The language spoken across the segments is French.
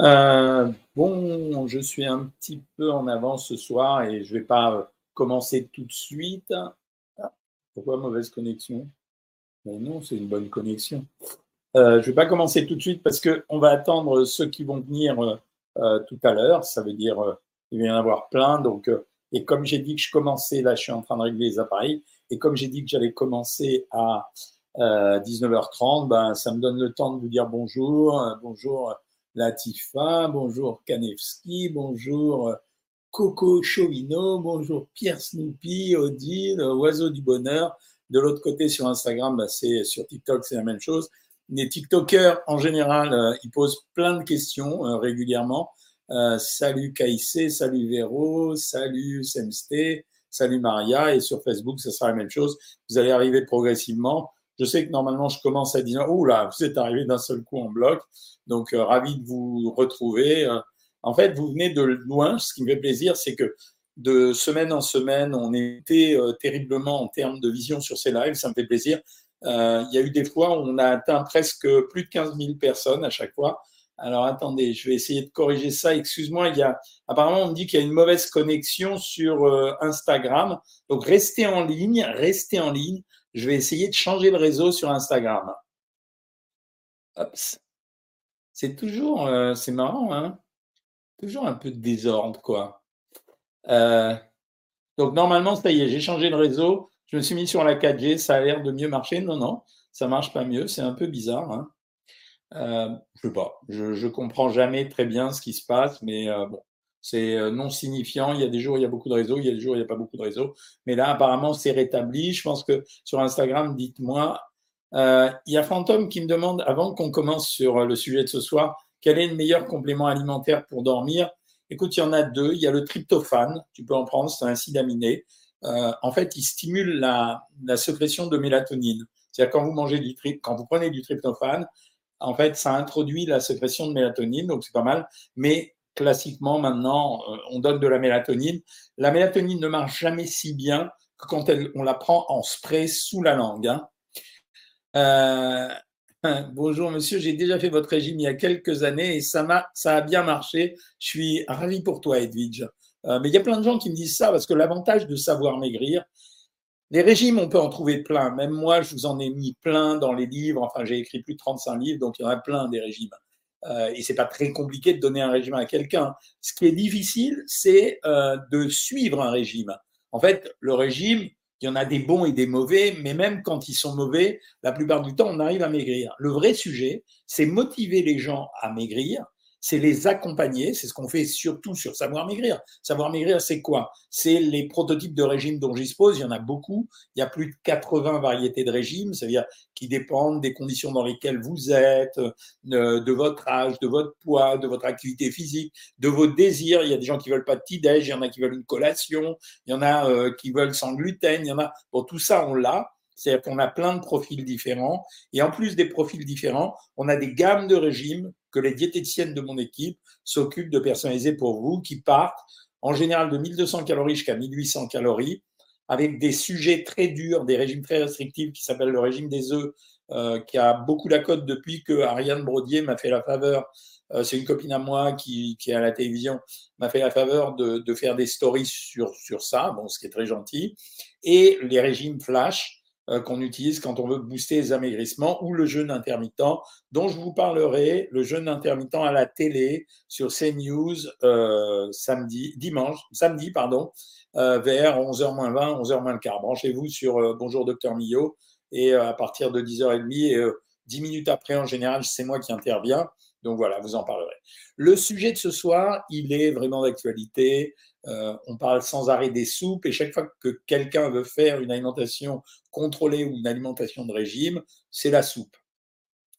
Euh, bon, je suis un petit peu en avance ce soir et je ne vais pas commencer tout de suite. Pourquoi mauvaise connexion? Mais Non, c'est une bonne connexion. Euh, je ne vais pas commencer tout de suite parce qu'on va attendre ceux qui vont venir euh, tout à l'heure. Ça veut dire qu'il va y en avoir plein. Donc, et comme j'ai dit que je commençais, là, je suis en train de régler les appareils. Et comme j'ai dit que j'allais commencer à 19h30, ben, ça me donne le temps de vous dire bonjour. bonjour Latifa, bonjour Kanevski, bonjour euh, Coco Chauvino, bonjour Pierre Snoopy, Odile, Oiseau du Bonheur. De l'autre côté, sur Instagram, bah, c'est sur TikTok, c'est la même chose. Les TikTokers, en général, euh, ils posent plein de questions euh, régulièrement. salut Kaïsé, salut Véro, salut Semsté, salut Maria. Et sur Facebook, ce sera la même chose. Vous allez arriver progressivement. Je sais que normalement, je commence à dire, oh là, vous êtes arrivé d'un seul coup en bloc. Donc, euh, ravi de vous retrouver. Euh, en fait, vous venez de loin. Ce qui me fait plaisir, c'est que de semaine en semaine, on était euh, terriblement en termes de vision sur ces lives. Ça me fait plaisir. il y a eu des fois où on a atteint presque plus de 15 000 personnes à chaque fois. Alors attendez, je vais essayer de corriger ça. Excuse-moi, il y a apparemment on me dit qu'il y a une mauvaise connexion sur Instagram. Donc restez en ligne, restez en ligne. Je vais essayer de changer le réseau sur Instagram. C'est toujours, euh, c'est marrant, hein toujours un peu de désordre, quoi. Euh, donc normalement, ça y est, j'ai changé le réseau. Je me suis mis sur la 4G, ça a l'air de mieux marcher. Non, non, ça marche pas mieux. C'est un peu bizarre. Hein euh, je sais pas. Je, je comprends jamais très bien ce qui se passe, mais bon, c'est euh, non signifiant. Il y a des jours il y a beaucoup de réseaux, il y a des jours il n'y a pas beaucoup de réseaux. Mais là, apparemment, c'est rétabli. Je pense que sur Instagram, dites-moi. Euh, il y a Fantôme qui me demande, avant qu'on commence sur le sujet de ce soir, quel est le meilleur complément alimentaire pour dormir? Écoute, il y en a deux. Il y a le tryptophane. Tu peux en prendre, c'est un acide. Euh, en fait, il stimule la, la sécrétion de mélatonine. C'est-à-dire quand vous mangez du quand vous prenez du tryptophane, en fait, ça introduit la sécrétion de mélatonine, donc c'est pas mal. Mais classiquement, maintenant, euh, on donne de la mélatonine. La mélatonine ne marche jamais si bien que quand on la prend en spray sous la langue. Hein. Euh, bonjour monsieur, j'ai déjà fait votre régime il y a quelques années et ça, a, ça a bien marché. Je suis ravi pour toi, Edwidge. Euh, mais il y a plein de gens qui me disent ça parce que l'avantage de savoir maigrir, les régimes, on peut en trouver plein. Même moi, je vous en ai mis plein dans les livres. Enfin, j'ai écrit plus de 35 livres, donc il y en a plein des régimes. Euh, et c'est pas très compliqué de donner un régime à quelqu'un. Ce qui est difficile, c'est euh, de suivre un régime. En fait, le régime, il y en a des bons et des mauvais, mais même quand ils sont mauvais, la plupart du temps, on arrive à maigrir. Le vrai sujet, c'est motiver les gens à maigrir c'est les accompagner. C'est ce qu'on fait surtout sur Savoir Maigrir. Savoir Maigrir, c'est quoi? C'est les prototypes de régime dont j'expose. Il y en a beaucoup. Il y a plus de 80 variétés de régimes, c'est-à-dire qui dépendent des conditions dans lesquelles vous êtes, euh, de votre âge, de votre poids, de votre activité physique, de vos désirs. Il y a des gens qui veulent pas de petit-déj, il y en a qui veulent une collation, il y en a euh, qui veulent sans gluten, il y en a. Bon, tout ça, on l'a. C'est-à-dire qu'on a plein de profils différents. Et en plus des profils différents, on a des gammes de régimes que les diététiciennes de mon équipe s'occupent de personnaliser pour vous, qui partent en général de 1200 calories jusqu'à 1800 calories, avec des sujets très durs, des régimes très restrictifs qui s'appellent le régime des œufs, euh, qui a beaucoup la cote depuis que Ariane Brodier m'a fait la faveur. Euh, c'est une copine à moi qui, qui est à la télévision, m'a fait la faveur de, de, faire des stories sur, sur ça, bon, ce qui est très gentil. Et les régimes flash, qu'on utilise quand on veut booster les amaigrissements ou le jeûne intermittent, dont je vous parlerai, le jeûne intermittent à la télé sur CNews euh, samedi, dimanche, samedi, pardon, euh, vers 11h 20, 11h moins le quart. Branchez-vous sur euh, Bonjour Docteur Millot et à partir de 10h30 et 10 minutes après, en général, c'est moi qui interviens. Donc voilà, vous en parlerez. Le sujet de ce soir, il est vraiment d'actualité. Euh, on parle sans arrêt des soupes et chaque fois que quelqu'un veut faire une alimentation contrôlée ou une alimentation de régime, c'est la soupe.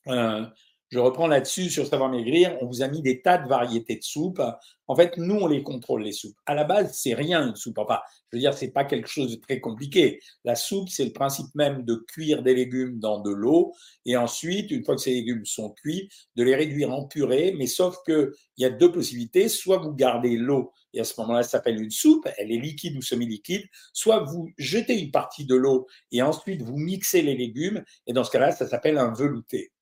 Euh, je reprends là-dessus sur Savoir Maigrir. On vous a mis des tas de variétés de soupes. En fait, nous, on les contrôle, les soupes. À la base, c'est rien une soupe. Enfin, je veux dire, c'est pas quelque chose de très compliqué. La soupe, c'est le principe même de cuire des légumes dans de l'eau et ensuite, une fois que ces légumes sont cuits, de les réduire en purée. Mais sauf que il y a deux possibilités. Soit vous gardez l'eau et à ce moment-là, ça s'appelle une soupe. Elle est liquide ou semi-liquide. Soit vous jetez une partie de l'eau et ensuite vous mixez les légumes et dans ce cas-là, ça s'appelle un velouté.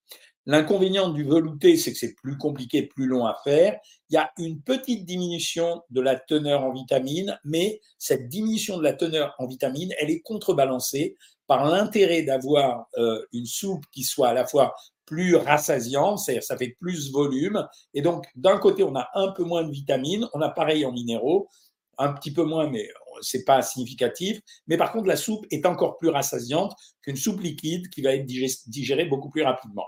L'inconvénient du velouté, c'est que c'est plus compliqué, plus long à faire. Il y a une petite diminution de la teneur en vitamines, mais cette diminution de la teneur en vitamines, elle est contrebalancée par l'intérêt d'avoir euh, une soupe qui soit à la fois plus rassasiante, c'est-à-dire ça fait plus volume. Et donc, d'un côté, on a un peu moins de vitamines, on a pareil en minéraux, un petit peu moins, mais c'est pas significatif. Mais par contre, la soupe est encore plus rassasiante qu'une soupe liquide qui va être digérée beaucoup plus rapidement.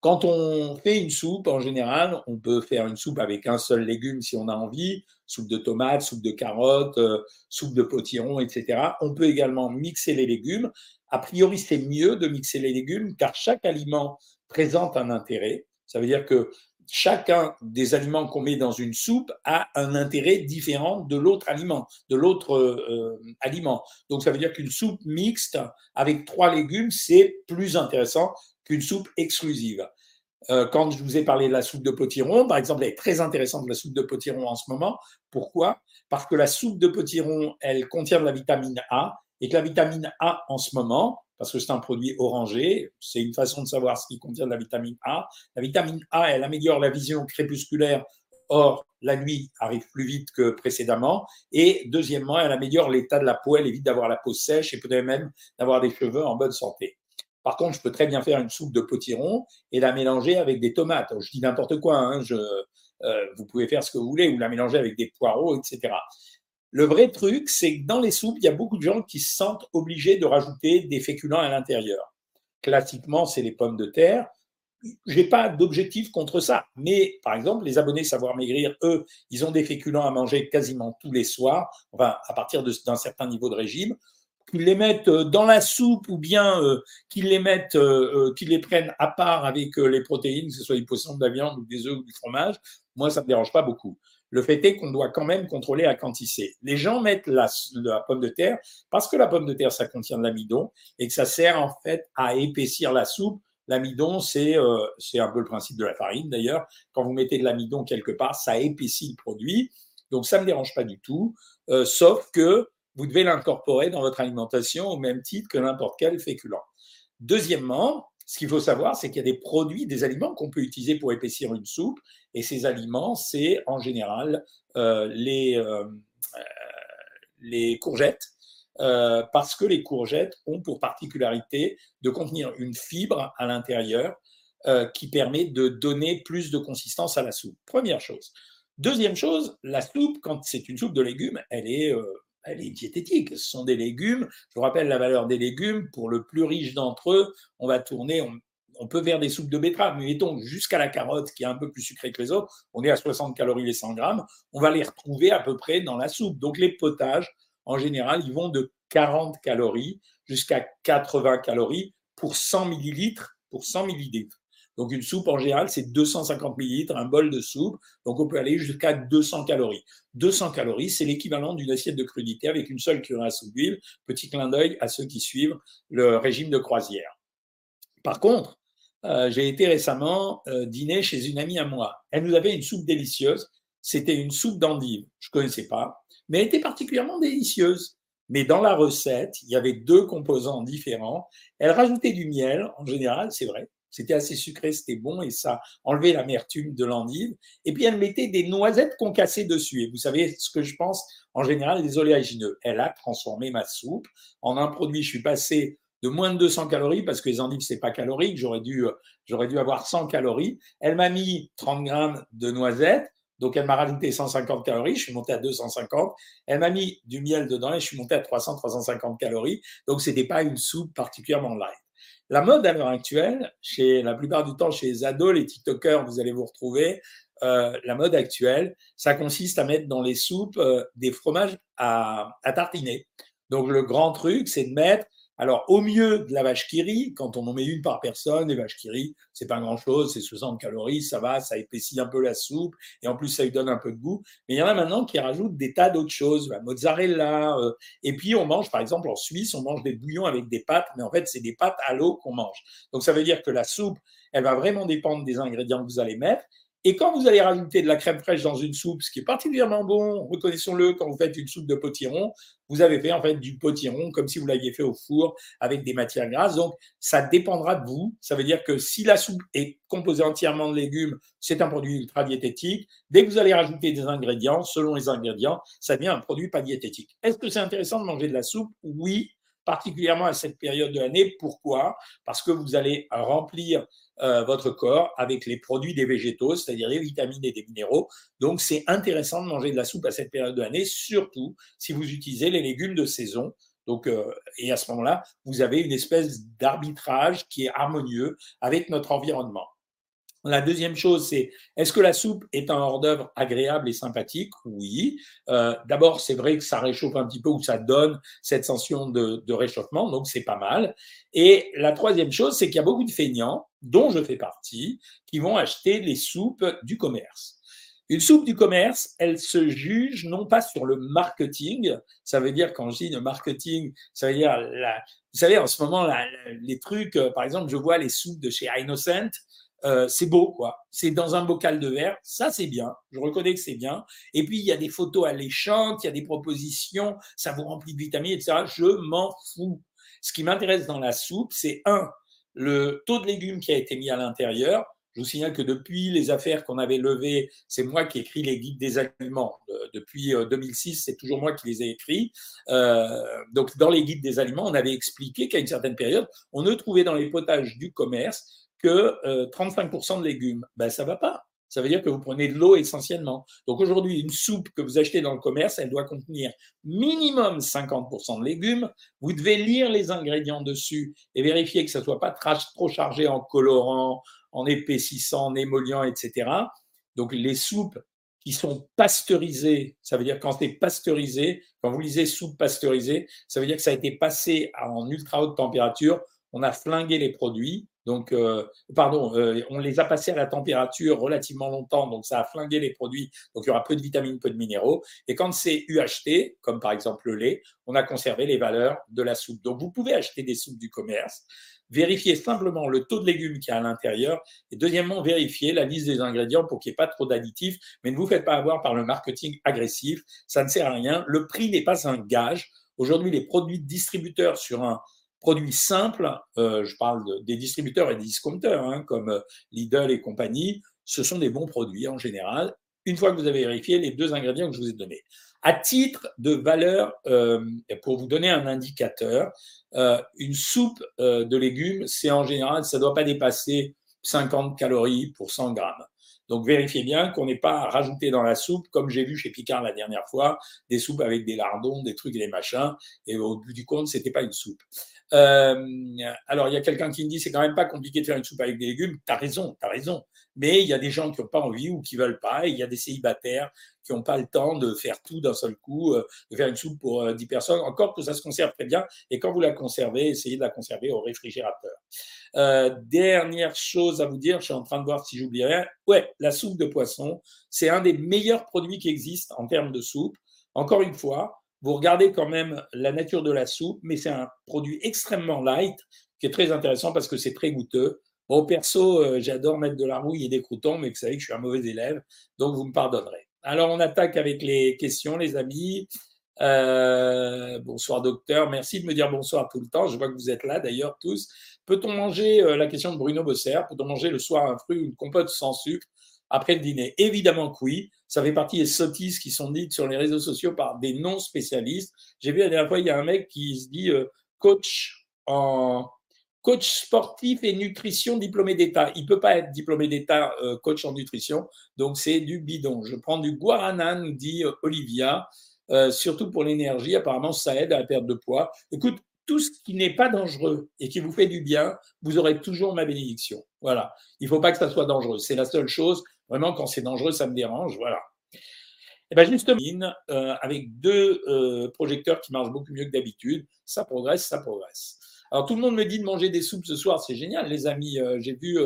Quand on fait une soupe, en général, on peut faire une soupe avec un seul légume si on a envie, soupe de tomates, soupe de carottes, euh, soupe de potiron, etc. On peut également mixer les légumes. A priori, c'est mieux de mixer les légumes car chaque aliment présente un intérêt. Ça veut dire que chacun des aliments qu'on met dans une soupe a un intérêt différent de l'autre aliment, de l'autre euh, aliment. Donc ça veut dire qu'une soupe mixte avec trois légumes, c'est plus intéressant qu'une soupe exclusive. Euh, quand je vous ai parlé de la soupe de potiron, par exemple, elle est très intéressante la soupe de potiron en ce moment. Pourquoi? Parce que la soupe de potiron, elle contient de la vitamine A et que la vitamine A en ce moment, parce que c'est un produit orangé, c'est une façon de savoir ce qui contient de la vitamine A. La vitamine A, elle améliore la vision crépusculaire. Or, la nuit arrive plus vite que précédemment. Et deuxièmement, elle améliore l'état de la peau. Elle évite d'avoir la peau sèche et peut-être même d'avoir des cheveux en bonne santé. Par contre, je peux très bien faire une soupe de potiron et la mélanger avec des tomates. Je dis n'importe quoi, hein, je, euh, vous pouvez faire ce que vous voulez, ou la mélanger avec des poireaux, etc. Le vrai truc, c'est que dans les soupes, il y a beaucoup de gens qui se sentent obligés de rajouter des féculents à l'intérieur. Classiquement, c'est les pommes de terre. J'ai pas d'objectif contre ça, mais par exemple, les abonnés Savoir Maigrir, eux, ils ont des féculents à manger quasiment tous les soirs, à partir d'un certain niveau de régime qu'ils les mettent euh, dans la soupe ou bien euh, qu'ils les mettent, euh, qu'ils les prennent à part avec les protéines, que ce soit du poisson, de la viande ou des œufs ou du fromage, moi, ça ne me dérange pas beaucoup. Le fait est qu'on doit quand même contrôler la quantité. Les gens mettent la, pomme de terre parce que la pomme de terre, ça contient de l'amidon et que ça sert en fait à épaissir la soupe. L'amidon, c'est c'est un peu le principe de la farine d'ailleurs. Quand vous mettez de l'amidon quelque part, ça épaissit le produit. Donc ça ne me dérange pas du tout, sauf que vous devez l'incorporer dans votre alimentation au même titre que n'importe quel féculent. Deuxièmement, ce qu'il faut savoir, c'est qu'il y a des produits, des aliments qu'on peut utiliser pour épaissir une soupe, et ces aliments, c'est en général euh, euh, euh, les courgettes, parce que les courgettes ont pour particularité de contenir une fibre à l'intérieur qui permet de donner plus de consistance à la soupe. Première chose. Deuxième chose, la soupe, quand c'est une soupe de légumes, elle est elle est diététique. Ce sont des légumes. Je vous rappelle la valeur des légumes. Pour le plus riche d'entre eux, on va tourner, on, peut faire des soupes de betterave, mais mettons jusqu'à la carotte qui est un peu plus sucrée que les autres, on est à 60 calories les 100 grammes, on va les retrouver à peu près dans la soupe. Donc les potages, en général, ils vont de 40 calories jusqu'à 80 calories pour 100 millilitres. Pour 100 millilitres. Donc une soupe en général, c'est 250 millilitres, un bol de soupe. Donc on peut aller jusqu'à 200 calories. 200 calories, c'est l'équivalent d'une assiette de crudité avec une seule cuillère à soupe d'huile. Petit clin d'œil à ceux qui suivent le régime de croisière. Par contre, euh, j'ai été récemment euh, dîner chez une amie à moi. Elle nous avait une soupe délicieuse. C'était une soupe d'endive. Je ne connaissais pas, mais elle était particulièrement délicieuse. Mais dans la recette, il y avait deux composants différents. Elle rajoutait du miel, en général, c'est vrai. C'était assez sucré, c'était bon et ça enlevait l'amertume de l'endive. Et puis elle mettait des noisettes concassées dessus. Et vous savez ce que je pense en général des oléagineux. Elle a transformé ma soupe en un produit. Je suis passé de moins de 200 calories parce que les endives c'est pas calorique. J'aurais dû j'aurais dû avoir 100 calories. Elle m'a mis 30 grammes de noisettes. Donc, elle m'a rajouté 150 calories, je suis monté à 250. Elle m'a mis du miel dedans et je suis monté à 300, 350 calories. Donc, c'était pas une soupe particulièrement light. La mode à l'heure actuelle, chez la plupart du temps chez les ados, les TikTokers, vous allez vous retrouver, euh, la mode actuelle, ça consiste à mettre dans les soupes euh, des fromages à, à tartiner. Donc le grand truc, c'est de mettre alors, au mieux de la vache qui rit, quand on en met une par personne, les vaches qui rit, c'est pas grand chose, c'est 60 calories, ça va, ça épaissit un peu la soupe, et en plus, ça lui donne un peu de goût. Mais il y en a maintenant qui rajoutent des tas d'autres choses, la mozzarella, euh, et puis on mange, par exemple, en Suisse, on mange des bouillons avec des pâtes, mais en fait, c'est des pâtes à l'eau qu'on mange. Donc, ça veut dire que la soupe, elle va vraiment dépendre des ingrédients que vous allez mettre. Et quand vous allez rajouter de la crème fraîche dans une soupe, ce qui est particulièrement bon, reconnaissons-le, quand vous faites une soupe de potiron, vous avez fait en fait du potiron comme si vous l'aviez fait au four avec des matières grasses. Donc, ça dépendra de vous. Ça veut dire que si la soupe est composée entièrement de légumes, c'est un produit ultra diététique. Dès que vous allez rajouter des ingrédients, selon les ingrédients, ça devient un produit pas diététique. Est-ce que c'est intéressant de manger de la soupe? Oui, particulièrement à cette période de l'année. Pourquoi? Parce que vous allez remplir euh, votre corps avec les produits des végétaux, c'est-à-dire les vitamines et des minéraux. Donc, c'est intéressant de manger de la soupe à cette période de l'année, surtout si vous utilisez les légumes de saison. Donc, euh, et à ce moment-là, vous avez une espèce d'arbitrage qui est harmonieux avec notre environnement. La deuxième chose, c'est est-ce que la soupe est un hors-d'œuvre agréable et sympathique? Oui. Euh, d'abord, c'est vrai que ça réchauffe un petit peu ou ça donne cette sensation de, de réchauffement, donc c'est pas mal. Et la troisième chose, c'est qu'il y a beaucoup de feignants, dont je fais partie, qui vont acheter les soupes du commerce. Une soupe du commerce, elle se juge non pas sur le marketing, ça veut dire quand je dis le marketing, ça veut dire vous savez en ce moment les trucs, euh, par exemple je vois les soupes de chez Innocent, euh, c'est beau, quoi. C'est dans un bocal de verre, ça c'est bien. Je reconnais que c'est bien. Et puis il y a des photos alléchantes, il y a des propositions, ça vous remplit de vitamines, etc. Je m'en fous. Ce qui m'intéresse dans la soupe, c'est un, le taux de légumes qui a été mis à l'intérieur. Je vous signale que depuis les affaires qu'on avait levées, c'est moi qui écris les guides des aliments. Depuis 2006, euh, c'est toujours moi qui les ai écrits. Euh, donc, dans les guides des aliments, on avait expliqué qu'à une certaine période, on ne trouvait dans les potages du commerce que 35% euh, de légumes. Ben, ça va pas. Ça veut dire que vous prenez de l'eau essentiellement. Donc aujourd'hui, une soupe que vous achetez dans le commerce, elle doit contenir minimum 50% de légumes. Vous devez lire les ingrédients dessus et vérifier que ça ne soit pas trop chargé en colorant, en épaississant, en émollients, etc. Donc les soupes qui sont pasteurisées, ça veut dire quand c'est pasteurisé, quand vous lisez soupe pasteurisée, ça veut dire que ça a été passé en ultra haute température, on a flingué les produits donc, euh, pardon, euh, on les a passés à la température relativement longtemps, donc ça a flingué les produits. Donc, il y aura peu de vitamines, peu de minéraux. Et quand c'est UHT, comme par exemple le lait, on a conservé les valeurs de la soupe. Donc, vous pouvez acheter des soupes du commerce. Vérifiez simplement le taux de légumes qu'il y a à l'intérieur. Et deuxièmement, vérifiez la liste des ingrédients pour qu'il n'y ait pas trop d'additifs. Mais ne vous faites pas avoir par le marketing agressif. Ça ne sert à rien. Le prix n'est pas un gage. Aujourd'hui, les produits distributeurs sur un produits simples, euh, je parle des distributeurs et des discounters, hein, comme euh, Lidl et compagnie, ce sont des bons produits en général, une fois que vous avez vérifié les deux ingrédients que je vous ai donnés. À titre de valeur, euh, pour vous donner un indicateur, une soupe de légumes, c'est en général, ça ne doit pas dépasser 50 calories pour 100 grammes. Donc vérifiez bien qu'on n'ait pas rajouté dans la soupe, comme j'ai vu chez Picard la dernière fois, des soupes avec des lardons, des trucs et des machins, et au bout du compte, c'était pas une soupe. Euh, alors, il y a quelqu'un qui me dit c'est quand même pas compliqué de faire une soupe avec des légumes. Tu as raison, tu as raison. Mais il y a des gens qui n'ont pas envie ou qui veulent pas. Il y a des célibataires qui n'ont pas le temps de faire tout d'un seul coup, euh, de faire une soupe pour 10 euh, personnes. Encore que ça se conserve très bien. Et quand vous la conservez, essayez de la conserver au réfrigérateur. dernière chose à vous dire, je suis en train de voir si j'oublie rien. Ouais, la soupe de poisson, c'est un des meilleurs produits qui existent en termes de soupe. Encore une fois, vous regardez quand même la nature de la soupe, mais c'est un produit extrêmement light qui est très intéressant parce que c'est très goûteux. Bon, perso, euh, j'adore mettre de la rouille et des croutons, mais vous savez que je suis un mauvais élève, donc vous me pardonnerez. Alors, on attaque avec les questions, les amis. Euh, bonsoir, docteur. Merci de me dire bonsoir tout le temps. Je vois que vous êtes là, d'ailleurs, tous. Peut-on manger, euh, la question de Bruno Bosser, peut-on manger le soir un fruit ou une compote sans sucre après le dîner? Évidemment que oui. Ça fait partie des sottises qui sont dites sur les réseaux sociaux par des non-spécialistes. J'ai vu la dernière fois, il y a un mec qui se dit coach en coach sportif et nutrition diplômé d'État. Il peut pas être diplômé d'État euh, coach en nutrition, donc c'est du bidon. Je prends du guarana, nous dit euh, Olivia, surtout pour l'énergie. Apparemment, ça aide à la perte de poids. Écoute, tout ce qui n'est pas dangereux et qui vous fait du bien, vous aurez toujours ma bénédiction. Voilà. Il ne faut pas que ça soit dangereux. C'est la seule chose. Vraiment, quand c'est dangereux, ça me dérange. Voilà. Et eh bien justement, euh, avec deux euh, projecteurs qui marchent beaucoup mieux que d'habitude, ça progresse, ça progresse. Alors tout le monde me dit de manger des soupes ce soir, c'est génial, les amis. Euh, j'ai vu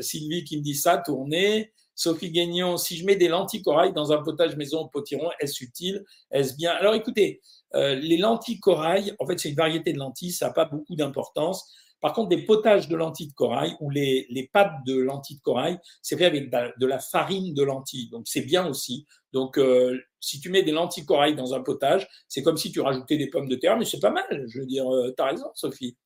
Sylvie qui me dit ça, tourner. Sophie Guignon, si je mets des lentilles corail dans un potage maison au potiron, est-ce utile? Est-ce bien? Alors écoutez, euh, les lentilles corail, en fait, c'est une variété de lentilles, ça n'a pas beaucoup d'importance. Par contre, des potages de lentilles de corail ou les, les pâtes de lentilles de corail, c'est fait avec de la farine de lentilles. Donc, c'est bien aussi. Donc, euh, si tu mets des lentilles de corail dans un potage, c'est comme si tu rajoutais des pommes de terre, mais c'est pas mal. Je veux dire, euh, tu as raison, Sophie.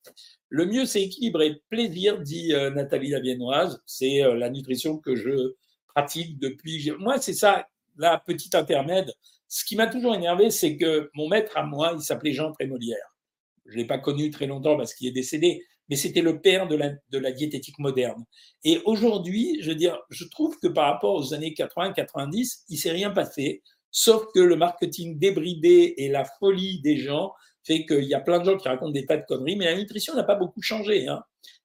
Le mieux, c'est équilibrer plaisir, dit euh, Nathalie la Viennoise. C'est la nutrition que je pratique depuis. Moi, c'est ça, la petite intermède. Ce qui m'a toujours énervé, c'est que mon maître à moi, il s'appelait Jean Trémolière. Je ne l'ai pas connu très longtemps parce qu'il est décédé, mais c'était le père de la, de la diététique moderne. Et aujourd'hui, je veux dire, je trouve que par rapport aux années 80-90, il s'est rien passé, sauf que le marketing débridé et la folie des gens fait qu'il y a plein de gens qui racontent des tas de conneries, mais la nutrition n'a pas beaucoup changé. Hein.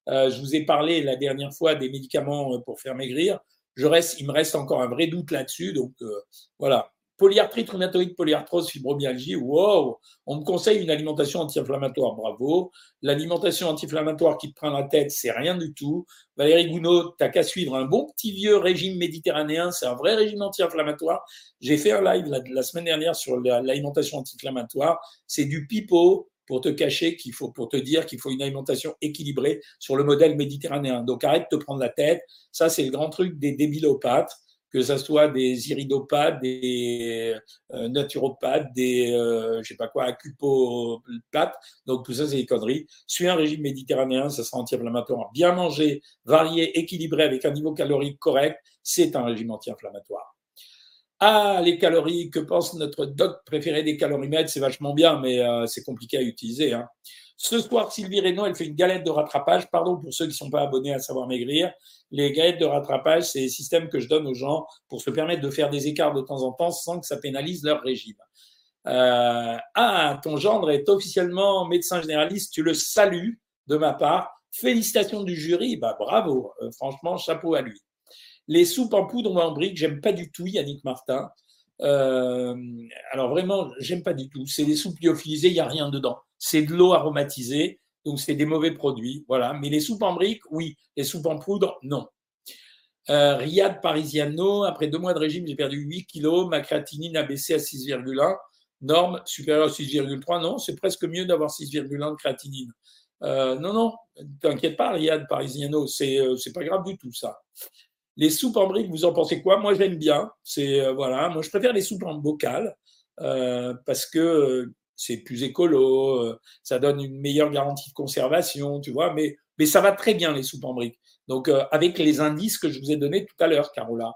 Euh, je vous ai parlé la dernière fois des médicaments pour faire maigrir. Je reste, il me reste encore un vrai doute là-dessus, donc euh, voilà. Polyarthrite rhumatoïde, polyarthrose, fibromyalgie, wow, on me conseille une alimentation anti-inflammatoire, bravo. L'alimentation anti-inflammatoire qui te prend la tête, c'est rien du tout. Valérie Gounod, t'as qu'à suivre un bon petit vieux régime méditerranéen, c'est un vrai régime anti-inflammatoire. J'ai fait un live la, semaine dernière sur l'alimentation anti-inflammatoire, c'est du pipeau pour te cacher qu'il faut, pour te dire qu'il faut une alimentation équilibrée sur le modèle méditerranéen. Donc arrête de te prendre la tête. Ça, c'est le grand truc des débilopathes que ce soit des iridopathes, des euh, naturopathes, des, euh, je sais pas quoi, acupopathes. Donc tout ça, c'est des conneries. Suis un régime méditerranéen, ça sera anti-inflammatoire. Bien manger, varié, équilibré, avec un niveau calorique correct, c'est un régime anti-inflammatoire. Ah, les calories, que pense notre doc préféré des calorimètres C'est vachement bien, mais euh, c'est compliqué à utiliser. Hein. Ce soir, Sylvie Reynaud, elle fait une galette de rattrapage. Pardon pour ceux qui ne sont pas abonnés à Savoir Maigrir. Les galettes de rattrapage, c'est des systèmes que je donne aux gens pour se permettre de faire des écarts de temps en temps sans que ça pénalise leur régime. Euh, ah, ton gendre est officiellement médecin généraliste. Tu le salues de ma part. Félicitations du jury. Bah, bravo. Euh, franchement, chapeau à lui. Les soupes en poudre ou en briques, j'aime pas du tout, Yannick Martin. Euh, alors vraiment, j'aime pas du tout. C'est des soupes lyophilisées, il n'y a rien dedans. C'est de l'eau aromatisée, donc c'est des mauvais produits. Voilà. Mais les soupes en briques, oui. Les soupes en poudre, non. Euh, Riyad Parisiano, après deux mois de régime, j'ai perdu 8 kilos. Ma créatinine a baissé à 6,1. Norme supérieure à 6,3. Non, c'est presque mieux d'avoir 6,1 de créatinine. Euh, non, non, t'inquiète pas, Riyad Parisiano, c'est euh, c'est pas grave du tout ça. Les soupes en briques, vous en pensez quoi? Moi, j'aime bien. C'est euh, voilà, moi je préfère les soupes en bocal euh, parce que euh, c'est plus écolo, ça donne une meilleure garantie de conservation, tu vois. Mais mais ça va très bien les soupes en briques. Donc avec les indices que je vous ai donnés tout à l'heure, Carola.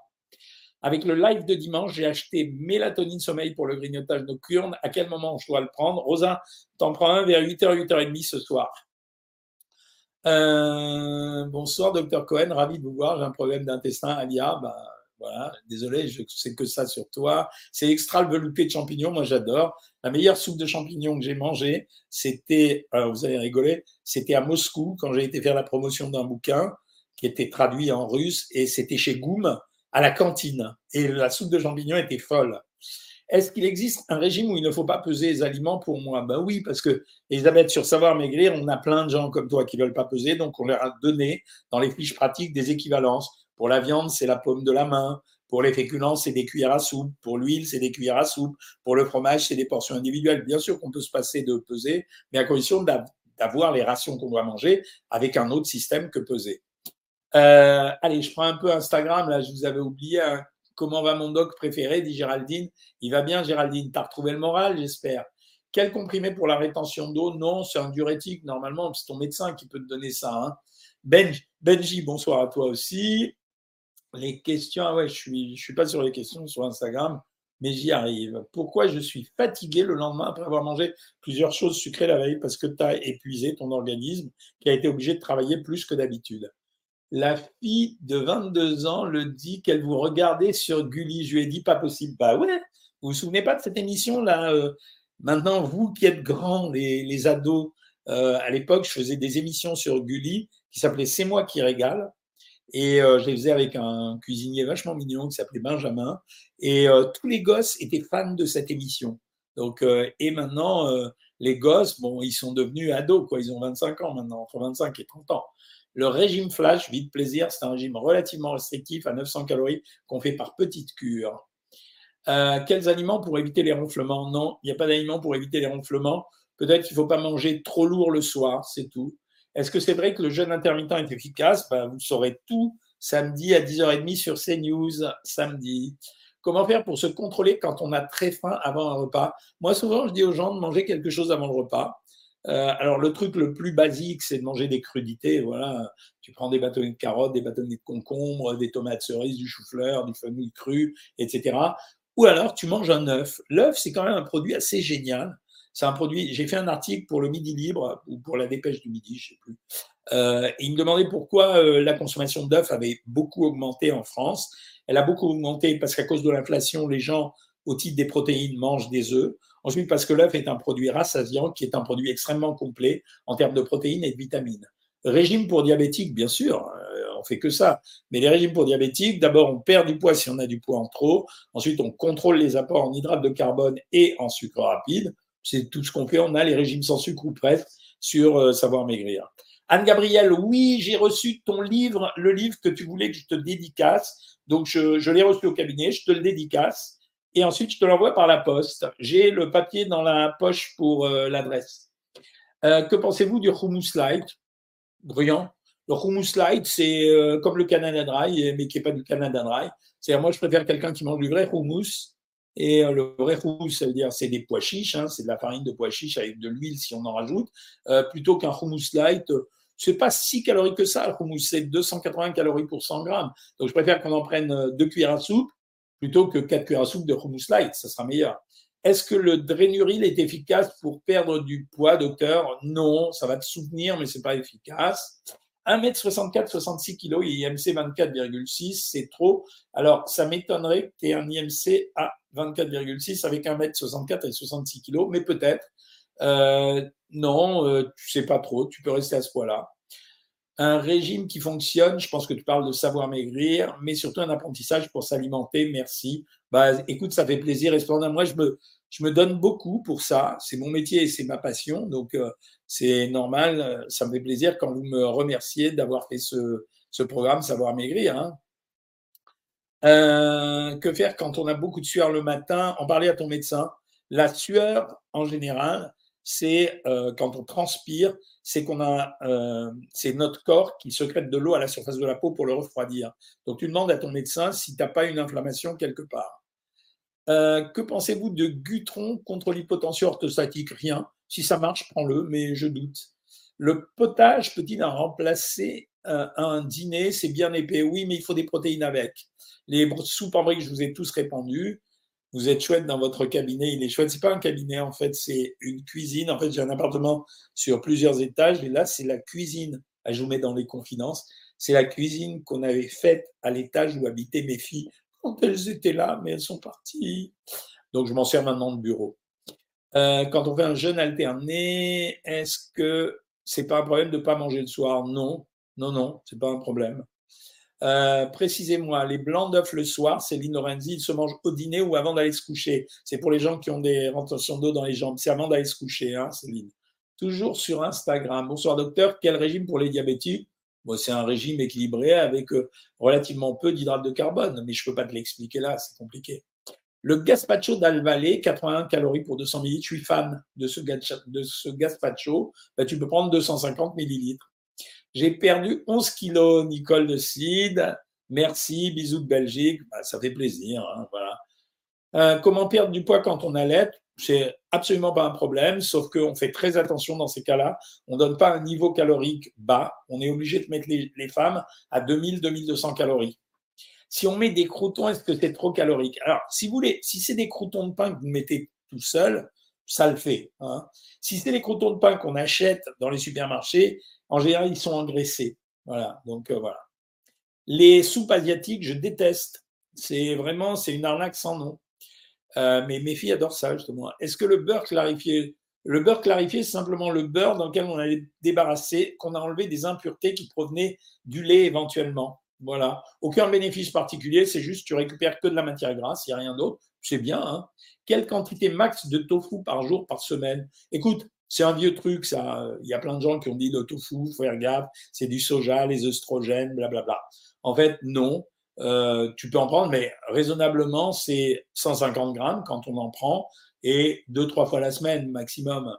Avec le live de dimanche, j'ai acheté mélatonine sommeil pour le grignotage nocturne. À quel moment je dois le prendre? Rosa, t'en prends un vers 8h, 8h30 ce soir. Euh, bonsoir, docteur Cohen, ravi de vous voir. J'ai un problème d'intestin, Alia. Ben, voilà, désolé, je sais que ça sur toi. C'est extra le velouté de champignons, moi j'adore. La meilleure soupe de champignons que j'ai mangée, c'était, vous avez rigolé, c'était à Moscou quand j'ai été faire la promotion d'un bouquin qui était traduit en russe et c'était chez Goum à la cantine. Et la soupe de champignons était folle. Est-ce qu'il existe un régime où il ne faut pas peser les aliments pour moi? Ben oui, parce que Elisabeth, sur Savoir Maigrir, on a plein de gens comme toi qui ne veulent pas peser, donc on leur a donné dans les fiches pratiques des équivalences. Pour la viande, c'est la paume de la main. Pour les féculents, c'est des cuillères à soupe. Pour l'huile, c'est des cuillères à soupe. Pour le fromage, c'est des portions individuelles. Bien sûr qu'on peut se passer de peser, mais à condition d'avoir les rations qu'on doit manger avec un autre système que peser. Euh, allez, je prends un peu Instagram. Là, je vous avais oublié. Comment va mon doc préféré dit Géraldine. Il va bien, Géraldine. T'as retrouvé le moral, j'espère. Quel comprimé pour la rétention d'eau? Non, c'est un diurétique, normalement. C'est ton médecin qui peut te donner ça. Hein. Benji, bonsoir à toi aussi. Les questions, ah ouais, je suis, je suis pas sur les questions sur Instagram, mais j'y arrive. Pourquoi je suis fatigué le lendemain après avoir mangé plusieurs choses sucrées la veille? Parce que tu as épuisé ton organisme qui a été obligé de travailler plus que d'habitude la fille de 22 ans le dit qu'elle vous regardait sur Gulli. Je lui ai dit, pas possible. Bah ouais, vous vous souvenez pas de cette émission-là euh, Maintenant, vous qui êtes grands, les, ados, euh, à l'époque, je faisais des émissions sur Gulli qui s'appelaient C'est moi qui régale. Et euh, je les faisais avec un cuisinier vachement mignon qui s'appelait Benjamin. Et tous les gosses étaient fans de cette émission. Donc, et maintenant, les gosses, bon, ils sont devenus ados, quoi. Ils ont 25 ans maintenant, entre 25 et 30 ans. Le régime flash, vide plaisir, c'est un régime relativement restrictif à 900 calories qu'on fait par petites cures. Euh, quels aliments pour éviter les ronflements? Non, il n'y a pas d'aliments pour éviter les ronflements. Peut-être qu'il ne faut pas manger trop lourd le soir, c'est tout. Est-ce que c'est vrai que le jeûne intermittent est efficace? Ben, Vous saurez tout samedi à 10h30 sur CNews, samedi. Comment faire pour se contrôler quand on a très faim avant un repas? Moi, souvent, je dis aux gens de manger quelque chose avant le repas. Euh, alors, le truc le plus basique, c'est de manger des crudités. Voilà, tu prends des bâtonnets de carottes, des bâtonnets de concombre, des tomates cerises, du chou-fleur, du fenouil cru, etc. Ou alors, tu manges un œuf. L'œuf, c'est quand même un produit assez génial. C'est un produit. J'ai fait un article pour le Midi Libre ou pour la Dépêche du Midi, je sais plus. Euh, il me demandait pourquoi euh, la consommation d'œufs avait beaucoup augmenté en France. Elle a beaucoup augmenté parce qu'à cause de l'inflation, les gens, au titre des protéines, mangent des œufs. Ensuite, parce que l'œuf est un produit rassasiant, qui est un produit extrêmement complet en termes de protéines et de vitamines. Régime pour diabétiques, bien sûr, euh, on fait que ça. Mais les régimes pour diabétiques, d'abord, on perd du poids si on a du poids en trop. Ensuite, on contrôle les apports en hydrates de carbone et en sucre rapide. C'est tout ce qu'on fait. On a les régimes sans sucre ou presque sur euh, Savoir Maigrir. Anne-Gabrielle, oui, j'ai reçu ton livre, le livre que tu voulais que je te dédicace. Donc, je, l'ai reçu au cabinet, je te le dédicace. Et ensuite, je te l'envoie par la poste. J'ai le papier dans la poche pour euh, l'adresse. Euh, que pensez-vous du hummus light? Brillant. Le hummus light, c'est comme le Canada Dry, mais qui n'est pas du Canada Dry. C'est-à-dire, moi, je préfère quelqu'un qui mange du vrai hummus et euh, le vrai hummus, ça veut dire c'est des pois chiches, hein, c'est de la farine de pois chiches avec de l'huile si on en rajoute, euh, plutôt qu'un hummus light. Euh, c'est pas si calorique que ça, le hummus, c'est 280 calories pour 100 grammes. Donc je préfère qu'on en prenne deux cuillères à soupe plutôt que quatre cuillères à soupe de hummus light, ça sera meilleur. Est-ce que le drénuril est efficace pour perdre du poids, docteur? Non, ça va te soutenir, mais c'est pas efficace. 1m64, 66 kg et IMC 24,6, c'est trop. Alors, ça m'étonnerait que tu aies un IMC à 24,6 avec 1m64 et 66 kg, mais peut-être. Euh, non, euh, tu sais pas trop, tu peux rester à ce poids-là. Un régime qui fonctionne, je pense que tu parles de savoir maigrir, mais surtout un apprentissage pour s'alimenter, merci. Bah, écoute, ça fait plaisir. Et moi, je me, je me donne beaucoup pour ça. C'est mon métier et c'est ma passion. Donc, euh, c'est normal. Ça me fait plaisir quand vous me remerciez d'avoir fait ce, ce, programme Savoir Maigrir. Hein. Euh, que faire quand on a beaucoup de sueur le matin? En parler à ton médecin. La sueur, en général, c'est euh, quand on transpire, c'est qu'on a, c'est notre corps qui secrète de l'eau à la surface de la peau pour le refroidir. Donc tu demandes à ton médecin si tu n'as pas une inflammation quelque part. Euh, que pensez-vous de Gutron contre l'hypotension orthostatique? Rien. Si ça marche, prends-le, mais je doute. Le potage peut-il remplacer euh, un dîner? C'est bien épais. Oui, mais il faut des protéines avec. Les soupes en briques, je vous ai tous répandu. Vous êtes chouette dans votre cabinet. Il est chouette. C'est pas un cabinet, en fait, c'est une cuisine. En fait, j'ai un appartement sur plusieurs étages. Et là, c'est la cuisine. Ah, je vous mets dans les confidences. C'est la cuisine qu'on avait faite à l'étage où habitaient mes filles quand elles étaient là, mais elles sont parties. Donc, je m'en sers maintenant de bureau. Euh, quand on fait un jeûne alterné, est-ce que c'est pas un problème de pas manger le soir? Non, non, non, c'est pas un problème. Euh, précisez-moi, les blancs d'œufs le soir, c'est Lorenzi, ils se mangent au dîner ou avant d'aller se coucher. C'est pour les gens qui ont des retentions d'eau dans les jambes. C'est avant d'aller se coucher, hein, Céline. Toujours sur Instagram. Bonsoir docteur, quel régime pour les diabétiques? C'est un régime équilibré avec euh, relativement peu d'hydrates de carbone, mais je ne peux pas te l'expliquer là, c'est compliqué. Le gazpacho d'Alvalé, 81 calories pour 200 ml. Je suis fan de ce, de. Bah, tu peux prendre 250 millilitres. J'ai perdu 11 kilos, Nicole de Cid. Merci, bisous de Belgique. Bah, ça fait plaisir. Hein, voilà. Euh, comment perdre du poids quand on allait c'est absolument pas un problème, sauf qu'on fait très attention dans ces cas-là. On ne donne pas un niveau calorique bas. On est obligé de mettre les, femmes à 2000-2200 calories. Si on met des croutons, est-ce que c'est trop calorique? Alors, si vous voulez, si c'est des croutons de pain que vous mettez tout seul, ça le fait. Hein. Si c'est des croutons de pain qu'on achète dans les supermarchés, en général, ils sont engraissés. Voilà. Donc euh, voilà. Les soupes asiatiques, je déteste. C'est vraiment, c'est une arnaque sans nom. Euh, mais mes filles adorent ça, justement. Est-ce que le beurre clarifié, le beurre clarifié, c'est simplement le beurre dans lequel on a débarrassé, qu'on a enlevé des impuretés qui provenaient du lait éventuellement? Voilà. Aucun bénéfice particulier, c'est juste tu récupères que de la matière grasse, il n'y a rien d'autre. C'est bien. Hein Quelle quantité max de tofu par jour, par semaine? Écoute, c'est un vieux truc, ça. Il y a plein de gens qui ont dit le tofu, faut faire gaffe, c'est du soja, les œstrogènes, blablabla. En fait, non. Euh, tu peux en prendre, mais raisonnablement, c'est 150 grammes quand on en prend et deux, trois fois la semaine maximum.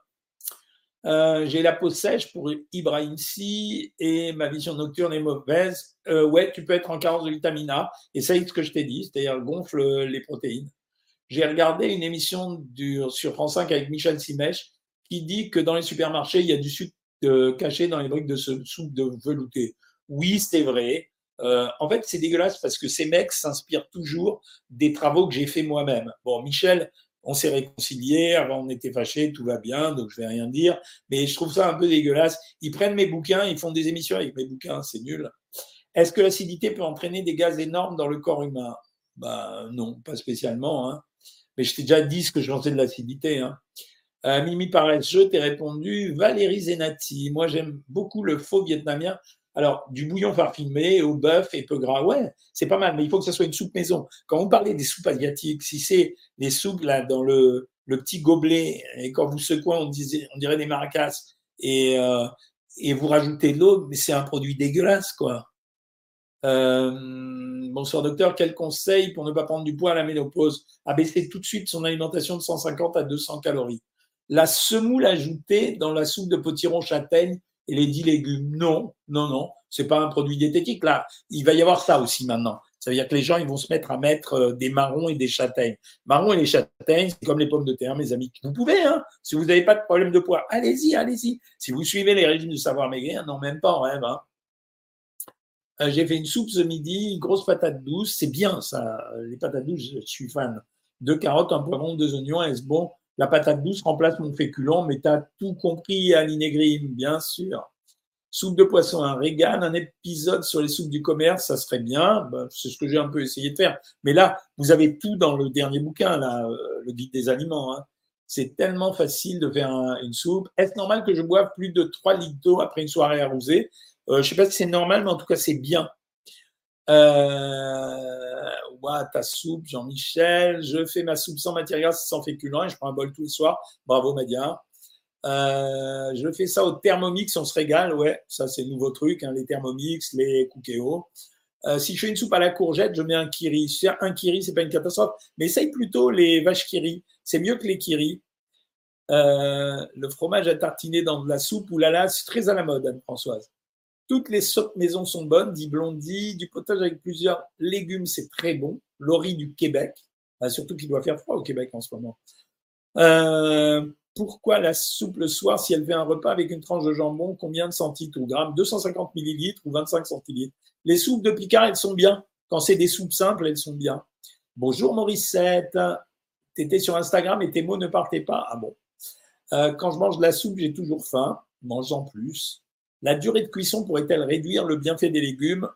Euh, j'ai la peau sèche pour Ibrahim C et ma vision nocturne est mauvaise. Euh, ouais, tu peux être en carence de vitamine A. Et c'est ce que je t'ai dit, c'est-à-dire gonfle les protéines. J'ai regardé une émission sur France 5 avec Michel Simèche qui dit que dans les supermarchés, il y a du sucre caché dans les briques de soupe de velouté. Oui, c'est vrai. Euh, en fait, c'est dégueulasse parce que ces mecs s'inspirent toujours des travaux que j'ai fait moi-même. Bon, Michel, on s'est réconcilié, avant on était fâchés, tout va bien, donc je vais rien dire, mais je trouve ça un peu dégueulasse. Ils prennent mes bouquins, ils font des émissions avec mes bouquins, c'est nul. Est-ce que l'acidité peut entraîner des gaz énormes dans le corps humain? Ben non, pas spécialement. Hein. Mais je t'ai déjà dit ce que je pensais de l'acidité. Hein. Euh, Mimi je t'ai répondu Valérie Zenati. Moi, j'aime beaucoup le faux vietnamien. Alors, du bouillon parfumé au bœuf et peu gras, ouais, c'est pas mal, mais il faut que ce soit une soupe maison. Quand vous parlez des soupes asiatiques, si c'est des soupes là dans le, petit gobelet, et quand vous secouez, on, disait, on dirait des maracas, et, euh, et vous rajoutez de l'eau, mais c'est un produit dégueulasse, quoi. Euh, bonsoir docteur, quel conseil pour ne pas prendre du poids à la ménopause? Abaisser tout de suite son alimentation de 150 à 200 calories. La semoule ajoutée dans la soupe de potiron châtaigne et les 10 légumes. Non, non, non, c'est pas un produit diététique. Là, il va y avoir ça aussi maintenant. Ça veut dire que les gens, ils vont se mettre à mettre euh, des marrons et des châtaignes. Marrons et les châtaignes, c'est comme les pommes de terre, mes amis. Vous pouvez, hein. Si vous n'avez pas de problème de poids, allez-y, allez-y. Si vous suivez les régimes de savoir maigrir, non, même pas en rêve, hein. Euh, J'ai fait une soupe ce midi, une grosse patate douce. C'est bien, ça. Les patates douces, je suis fan. Deux carottes, un poivron, deux oignons, est-ce bon? La patate douce remplace mon féculent, mais tu as tout compris, à Negrim, bien sûr. Soupe de poisson, un régal, un épisode sur les soupes du commerce, ça serait bien. Ben, c'est ce que j'ai un peu essayé de faire. Mais là, vous avez tout dans le dernier bouquin, euh, le guide des aliments. Hein. C'est tellement facile de faire une soupe. Est-ce normal que je boive plus de 3 litres d'eau après une soirée arrosée? Je ne sais pas si c'est normal, mais en tout cas, c'est bien. Euh, ta soupe, Jean-Michel. Je fais ma soupe sans matière grasse, sans féculents et je prends un bol tous les soirs. Bravo, Madia. Euh, je fais ça au Thermomix, on se régale, ouais, ça c'est le nouveau truc, hein, les Thermomix, les Cookéo. Euh, si je fais une soupe à la courgette, je mets un kiri. Un kiri, c'est pas une catastrophe, mais essaye plutôt les vaches kiri. C'est mieux que les kiri. Euh, le fromage à tartiner dans de la soupe, oulala, c'est très à la mode, Anne-Françoise. Toutes les soupes maison sont bonnes, dit Blondie. Du potage avec plusieurs légumes, c'est très bon. Laurie du Québec, surtout qu'il doit faire froid au Québec en ce moment. Euh, pourquoi la soupe le soir si elle fait un repas avec une tranche de jambon Combien de centilitres ou grammes? 250 millilitres ou 25 centilitres Les soupes de Picard, elles sont bien. Quand c'est des soupes simples, elles sont bien. Bonjour Mauricette. Tu étais sur Instagram et tes mots ne partaient pas. Ah bon. Euh, quand je mange de la soupe, j'ai toujours faim. Mange-en plus. La durée de cuisson pourrait-elle réduire le bienfait des légumes?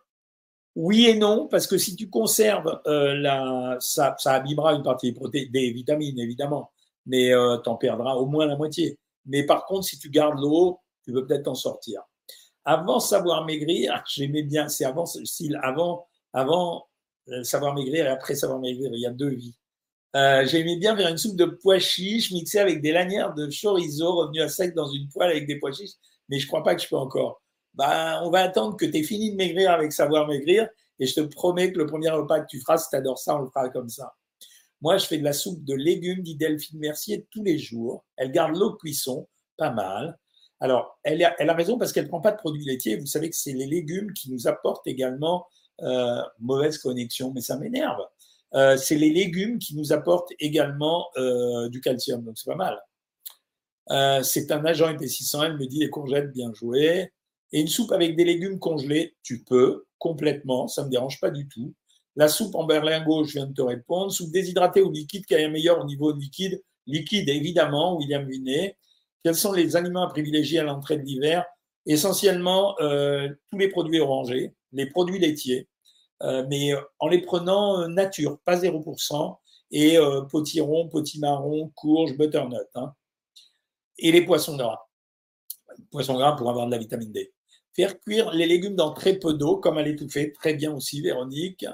Oui et non, parce que si tu conserves, euh, la, ça, abîmera une partie des, des vitamines, évidemment, mais euh, tu en perdras au moins la moitié. Mais par contre, si tu gardes l'eau, tu peux peut-être t'en sortir. Avant savoir maigrir, j'aimais bien, c'est avant, avant, avant euh, savoir maigrir et après savoir maigrir, il y a deux vies. Euh, j'aimais bien faire une soupe de pois chiches mixée avec des lanières de chorizo revenues à sec dans une poêle avec des pois chiches mais je crois pas que je peux encore. Bah, on va attendre que tu aies fini de maigrir avec savoir maigrir, et je te promets que le premier repas que tu feras, si tu adores ça, on le fera comme ça. Moi, je fais de la soupe de légumes, dit Delphine Mercier, tous les jours. Elle garde l'eau cuisson, pas mal. Alors, elle a, elle a raison parce qu'elle ne prend pas de produits laitiers. Vous savez que c'est les légumes qui nous apportent également euh, mauvaise connexion, mais ça m'énerve. Euh, c'est les légumes qui nous apportent également euh, du calcium, donc c'est pas mal. Euh, c'est un agent épaississant. Elle me dit les courgettes, bien joué. Et une soupe avec des légumes congelés, tu peux complètement, ça ne me dérange pas du tout. La soupe en berlingot, je viens de te répondre. Soupe déshydratée ou liquide, qui est meilleur au niveau de liquide? Liquide, évidemment, William Vinet. Quels sont les aliments à privilégier à l'entrée de l'hiver? Essentiellement, euh, tous les produits orangés, les produits laitiers, euh, mais en les prenant nature, pas 0%, et potiron, potimarron, courge, butternut. Hein et les poissons gras. Poissons gras pour avoir de la vitamine D. Faire cuire les légumes dans très peu d'eau, comme à l'étouffée, très bien aussi, Véronique.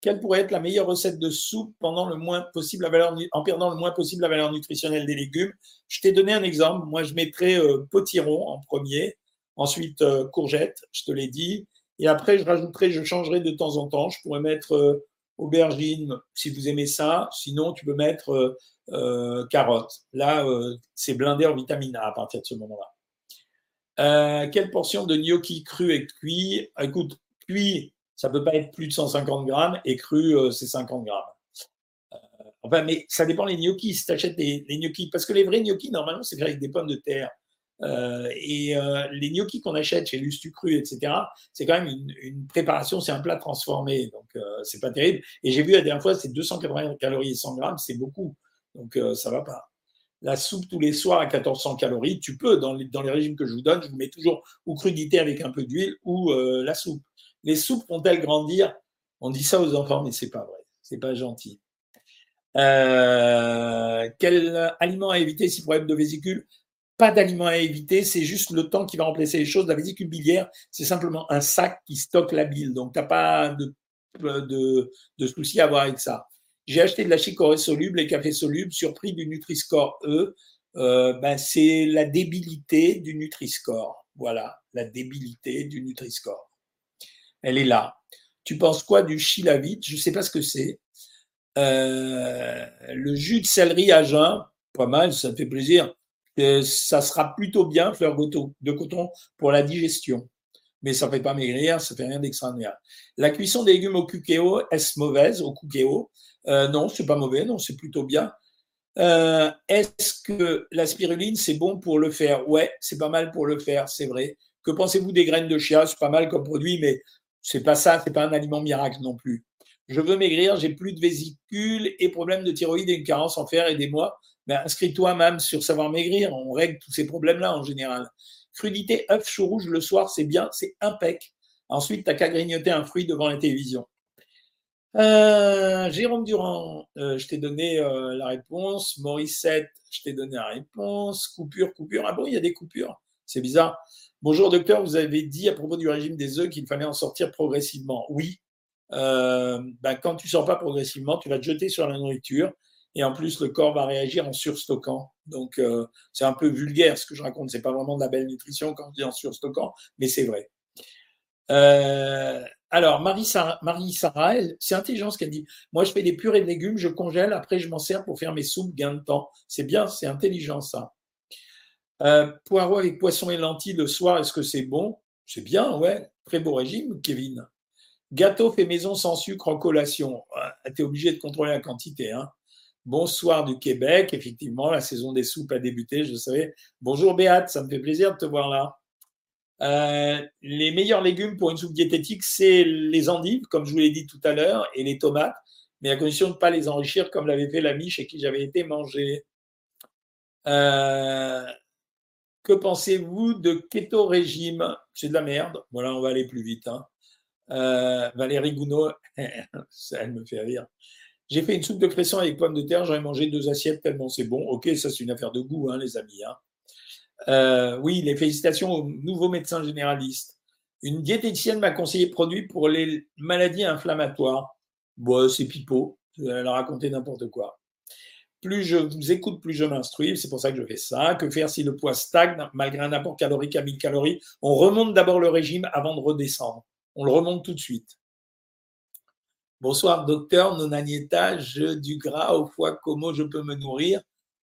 Quelle pourrait être la meilleure recette de soupe pendant le moins possible la valeur, en perdant le moins possible la valeur nutritionnelle des légumes? Je t'ai donné un exemple. Moi, je mettrais euh, potiron en premier, ensuite euh, courgette, je te l'ai dit, et après, je rajouterai, je changerai de temps en temps. Je pourrais mettre euh, aubergine si vous aimez ça. Sinon, tu peux mettre euh, carottes. Là, euh, c'est blindé en vitamine A à partir de ce moment-là. Euh, quelle portion de gnocchi cru et cuit? Écoute, cuit, ça peut pas être plus de 150 grammes et cru, c'est 50 grammes. enfin, mais ça dépend les gnocchis. Si tu achètes les, gnocchis, parce que les vrais gnocchis, normalement, c'est fait avec des pommes de terre. et les gnocchis qu'on achète chez Lustu Cru, etc., c'est quand même une, préparation, c'est un plat transformé, donc c'est pas terrible. Et j'ai vu la dernière fois, c'est 280 calories et 100 grammes, c'est beaucoup, donc ça va pas la soupe tous les soirs à 1400 calories, tu peux, dans les, régimes que je vous donne, je vous mets toujours ou crudité avec un peu d'huile ou euh, la soupe. Les soupes vont-elles grandir? On dit ça aux enfants, mais c'est pas vrai, c'est pas gentil. Euh, quel aliment à éviter si problème de vésicule? Pas d'aliment à éviter, c'est juste le temps qui va remplacer les choses. La vésicule biliaire, c'est simplement un sac qui stocke la bile, donc tu n'as pas de, de souci à avoir avec ça. J'ai acheté de la chicorée soluble et café soluble, surpris du Nutri-Score E. Euh, ben, c'est la débilité du Nutri-Score. Voilà, la débilité du Nutri-Score. Elle est là. Tu penses quoi du chilavite? Je ne sais pas ce que c'est. Euh, le jus de céleri à jeun, pas mal, ça me fait plaisir. Euh, ça sera plutôt bien, fleur de coton, pour la digestion. Mais ça ne fait pas maigrir, ça ne fait rien d'extraordinaire. La cuisson des légumes au cookéo, est-ce mauvaise au cookéo? Euh, non, c'est pas mauvais, non, c'est plutôt bien. Euh, est-ce que la spiruline, c'est bon pour le faire Ouais, c'est pas mal pour le faire, c'est vrai. Que pensez-vous des graines de chia? C'est pas mal comme produit, mais c'est pas ça, c'est pas un aliment miracle non plus. Je veux maigrir, j'ai plus de vésicules et problème de thyroïde et une carence en fer, aidez-moi. Ben, inscris-toi même sur Savoir Maigrir, on règle tous ces problèmes-là en général. Crudité, œuf, chou rouge le soir, c'est bien, c'est impec. Ensuite, tu n'as qu'à grignoter un fruit devant la télévision. Euh, Jérôme Durand, euh, je t'ai donné euh, la réponse. Morissette, je t'ai donné la réponse. Coupure, coupure. Ah bon, il y a des coupures? C'est bizarre. Bonjour docteur, vous avez dit à propos du régime des œufs qu'il fallait en sortir progressivement. Oui. Ben, quand tu sors pas progressivement, tu vas te jeter sur la nourriture et en plus le corps va réagir en surstockant. Donc c'est un peu vulgaire ce que je raconte. C'est pas vraiment de la belle nutrition quand je dis en surstockant, mais c'est vrai. Euh, alors, Marie c'est intelligent ce qu'elle dit. Moi, je fais des purées de légumes, je congèle, après je m'en sers pour faire mes soupes, gain de temps. C'est bien, c'est intelligent ça. Euh, poireau avec poisson et lentilles le soir, est-ce que c'est bon? C'est bien, ouais. Très beau régime, Kevin. Gâteau fait maison sans sucre en collation. tu es obligé de contrôler la quantité. Hein. Bonsoir du Québec, effectivement, la saison des soupes a débuté, je savais. Bonjour Béate, ça me fait plaisir de te voir là. Euh, les meilleurs légumes pour une soupe diététique, c'est les endives, comme je vous l'ai dit tout à l'heure, et les tomates, mais à condition de ne pas les enrichir comme l'avait fait l'ami chez qui j'avais été manger. Euh, que pensez-vous de keto régime? C'est de la merde. Voilà, on va aller plus vite. Hein. Euh, Valérie Gounod, elle me fait rire. J'ai fait une soupe de cresson avec pommes de terre, j'en ai mangé deux assiettes tellement c'est bon. Ok, ça c'est une affaire de goût, hein, les amis. Hein. Euh, oui, les félicitations aux nouveaux médecins généralistes. Une diététicienne m'a conseillé produit pour les maladies inflammatoires. Bon, c'est pipeau, elle a raconté n'importe quoi. Plus je vous écoute, plus je m'instruis, c'est pour ça que je fais ça. Que faire si le poids stagne malgré un apport calorique à 1000 calories? On remonte d'abord le régime avant de redescendre. On le remonte tout de suite. Bonsoir docteur, non je du gras au foie, comment je peux me nourrir?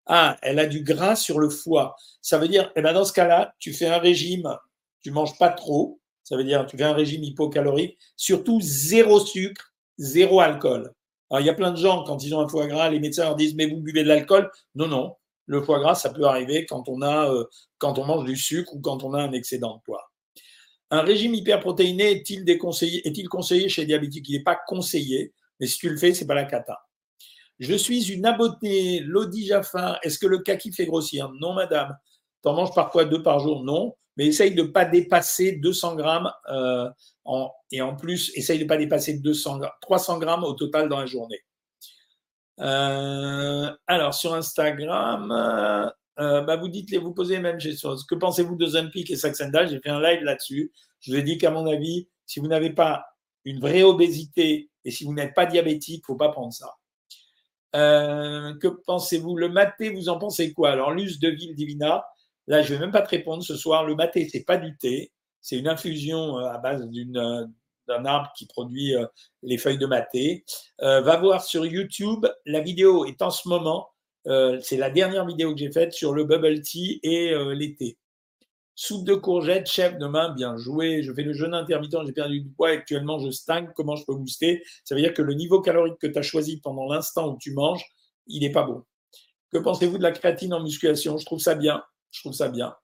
Ah, elle a du gras sur le foie. Ça veut dire, eh ben dans ce cas-là, tu fais un régime, tu manges pas trop. Ça veut dire, tu fais un régime hypocalorique, surtout zéro sucre, zéro alcool. Alors, il y a plein de gens, quand ils ont un foie gras, les médecins leur disent, mais vous buvez de l'alcool? Non, non. Le foie gras, ça peut arriver quand on, a, euh, quand on mange du sucre ou quand on a un excédent de poids. Un régime hyperprotéiné est-il déconseillé, est-il conseillé chez les diabétiques? Il n'est pas conseillé, mais si tu le fais, c'est pas la cata. Je suis une abonnée, Lodi Jaffa. Est-ce que le kaki fait grossir? Non, madame. T'en manges parfois deux par jour? Non. Mais essaye de ne pas dépasser 200 grammes. Euh, et en plus, essaye de ne pas dépasser 200, 300 grammes au total dans la journée. Euh, alors, sur Instagram, euh, bah, vous dites, vous posez les mêmes choses. Que pensez-vous de Zempic et Saxenda? J'ai fait un live là-dessus. Je vous ai dit qu'à mon avis, si vous n'avez pas une vraie obésité et si vous n'êtes pas diabétique, il ne faut pas prendre ça. Euh, que pensez-vous? Le maté, vous en pensez quoi? Alors, l'us de Ville Divina, là, je ne vais même pas te répondre ce soir. Le maté, c'est pas du thé, c'est une infusion euh, à base d'un arbre qui produit les feuilles de maté. va voir sur YouTube. La vidéo est en ce moment. C'est la dernière vidéo que j'ai faite sur le bubble tea et l'été. Soupe de courgettes, chef, demain, bien joué. Je fais le jeûne intermittent, j'ai perdu du poids. Actuellement, je stagne. Comment je peux booster? Ça veut dire que le niveau calorique que tu as choisi pendant l'instant où tu manges, il n'est pas bon. Que pensez-vous de la créatine en musculation? Je trouve ça bien. Je trouve ça bien.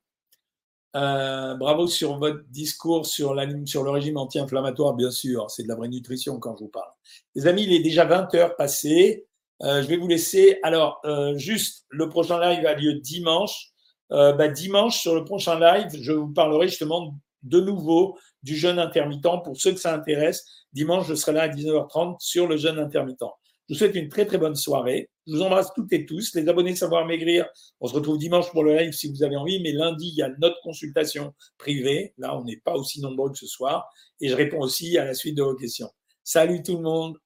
Euh, bravo sur votre discours sur, sur le régime anti-inflammatoire, bien sûr. C'est de la vraie nutrition quand je vous parle. Les amis, il est déjà 20 heures passées. Euh, je vais vous laisser. Alors, euh, juste, le prochain live a lieu dimanche. Euh, bah, dimanche, sur le prochain live, je vous parlerai justement de nouveau du jeûne intermittent. Pour ceux que ça intéresse, dimanche, je serai là à 19h30 sur le jeûne intermittent. Je vous souhaite une très très bonne soirée. Je vous embrasse toutes et tous. Les abonnés Savoir Maigrir, on se retrouve dimanche pour le live si vous avez envie, mais lundi, il y a notre consultation privée. Là, on n'est pas aussi nombreux que ce soir. Et je réponds aussi à la suite de vos questions. Salut tout le monde.